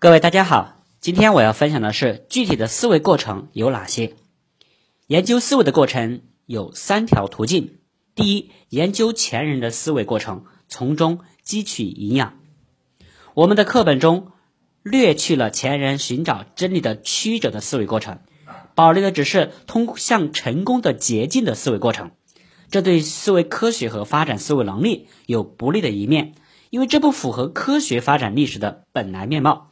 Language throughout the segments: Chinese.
各位大家好，今天我要分享的是具体的思维过程有哪些。研究思维的过程有三条途径：第一，研究前人的思维过程，从中汲取营养。我们的课本中略去了前人寻找真理的曲折的思维过程，保留的只是通向成功的捷径的思维过程。这对思维科学和发展思维能力有不利的一面，因为这不符合科学发展历史的本来面貌。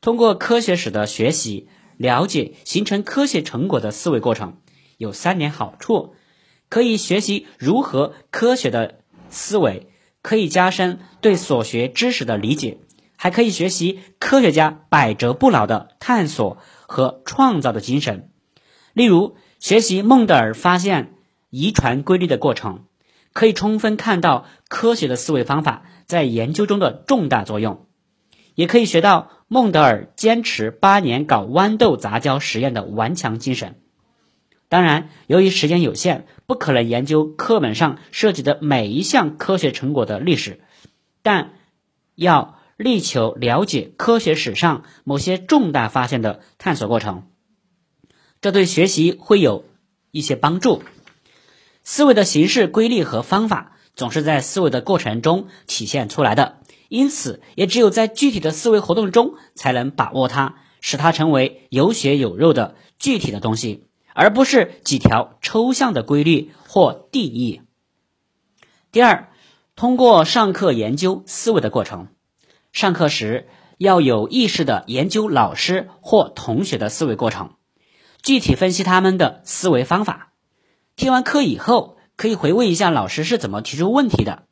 通过科学史的学习，了解形成科学成果的思维过程，有三点好处：可以学习如何科学的思维，可以加深对所学知识的理解，还可以学习科学家百折不挠的探索和创造的精神。例如，学习孟德尔发现遗传规律的过程，可以充分看到科学的思维方法在研究中的重大作用。也可以学到孟德尔坚持八年搞豌豆杂交实验的顽强精神。当然，由于时间有限，不可能研究课本上涉及的每一项科学成果的历史，但要力求了解科学史上某些重大发现的探索过程，这对学习会有一些帮助。思维的形式、规律和方法总是在思维的过程中体现出来的。因此，也只有在具体的思维活动中，才能把握它，使它成为有血有肉的具体的东西，而不是几条抽象的规律或定义。第二，通过上课研究思维的过程，上课时要有意识的研究老师或同学的思维过程，具体分析他们的思维方法。听完课以后，可以回味一下老师是怎么提出问题的，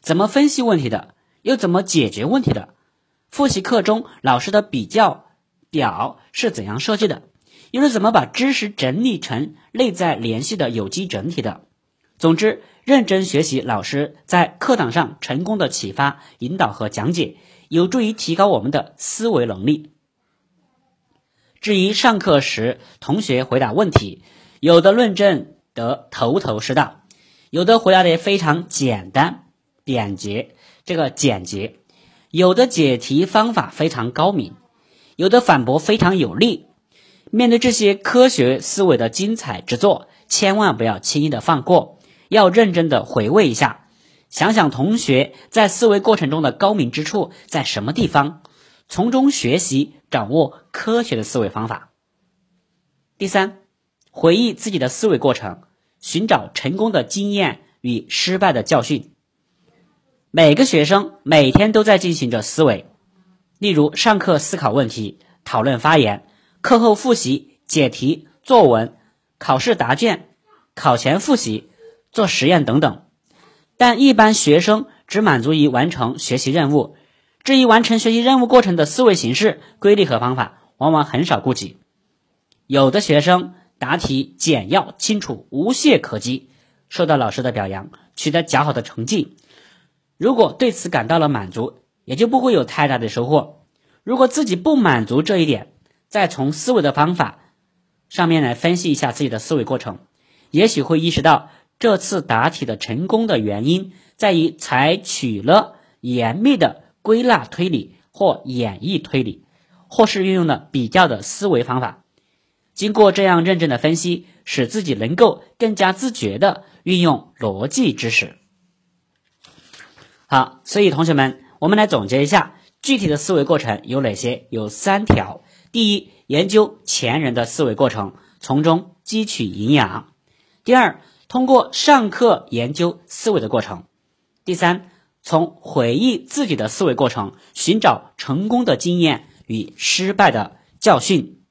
怎么分析问题的。又怎么解决问题的？复习课中老师的比较表是怎样设计的？又是怎么把知识整理成内在联系的有机整体的？总之，认真学习老师在课堂上成功的启发、引导和讲解，有助于提高我们的思维能力。至于上课时同学回答问题，有的论证得头头是道，有的回答的非常简单简洁。这个简洁，有的解题方法非常高明，有的反驳非常有力。面对这些科学思维的精彩之作，千万不要轻易的放过，要认真的回味一下，想想同学在思维过程中的高明之处在什么地方，从中学习掌握科学的思维方法。第三，回忆自己的思维过程，寻找成功的经验与失败的教训。每个学生每天都在进行着思维，例如上课思考问题、讨论发言、课后复习、解题、作文、考试答卷、考前复习、做实验等等。但一般学生只满足于完成学习任务，至于完成学习任务过程的思维形式、规律和方法，往往很少顾及。有的学生答题简要清楚、无懈可击，受到老师的表扬，取得较好的成绩。如果对此感到了满足，也就不会有太大的收获。如果自己不满足这一点，再从思维的方法上面来分析一下自己的思维过程，也许会意识到这次答题的成功的原因在于采取了严密的归纳推理或演绎推理，或是运用了比较的思维方法。经过这样认真的分析，使自己能够更加自觉的运用逻辑知识。好，所以同学们，我们来总结一下具体的思维过程有哪些？有三条：第一，研究前人的思维过程，从中汲取营养；第二，通过上课研究思维的过程；第三，从回忆自己的思维过程，寻找成功的经验与失败的教训。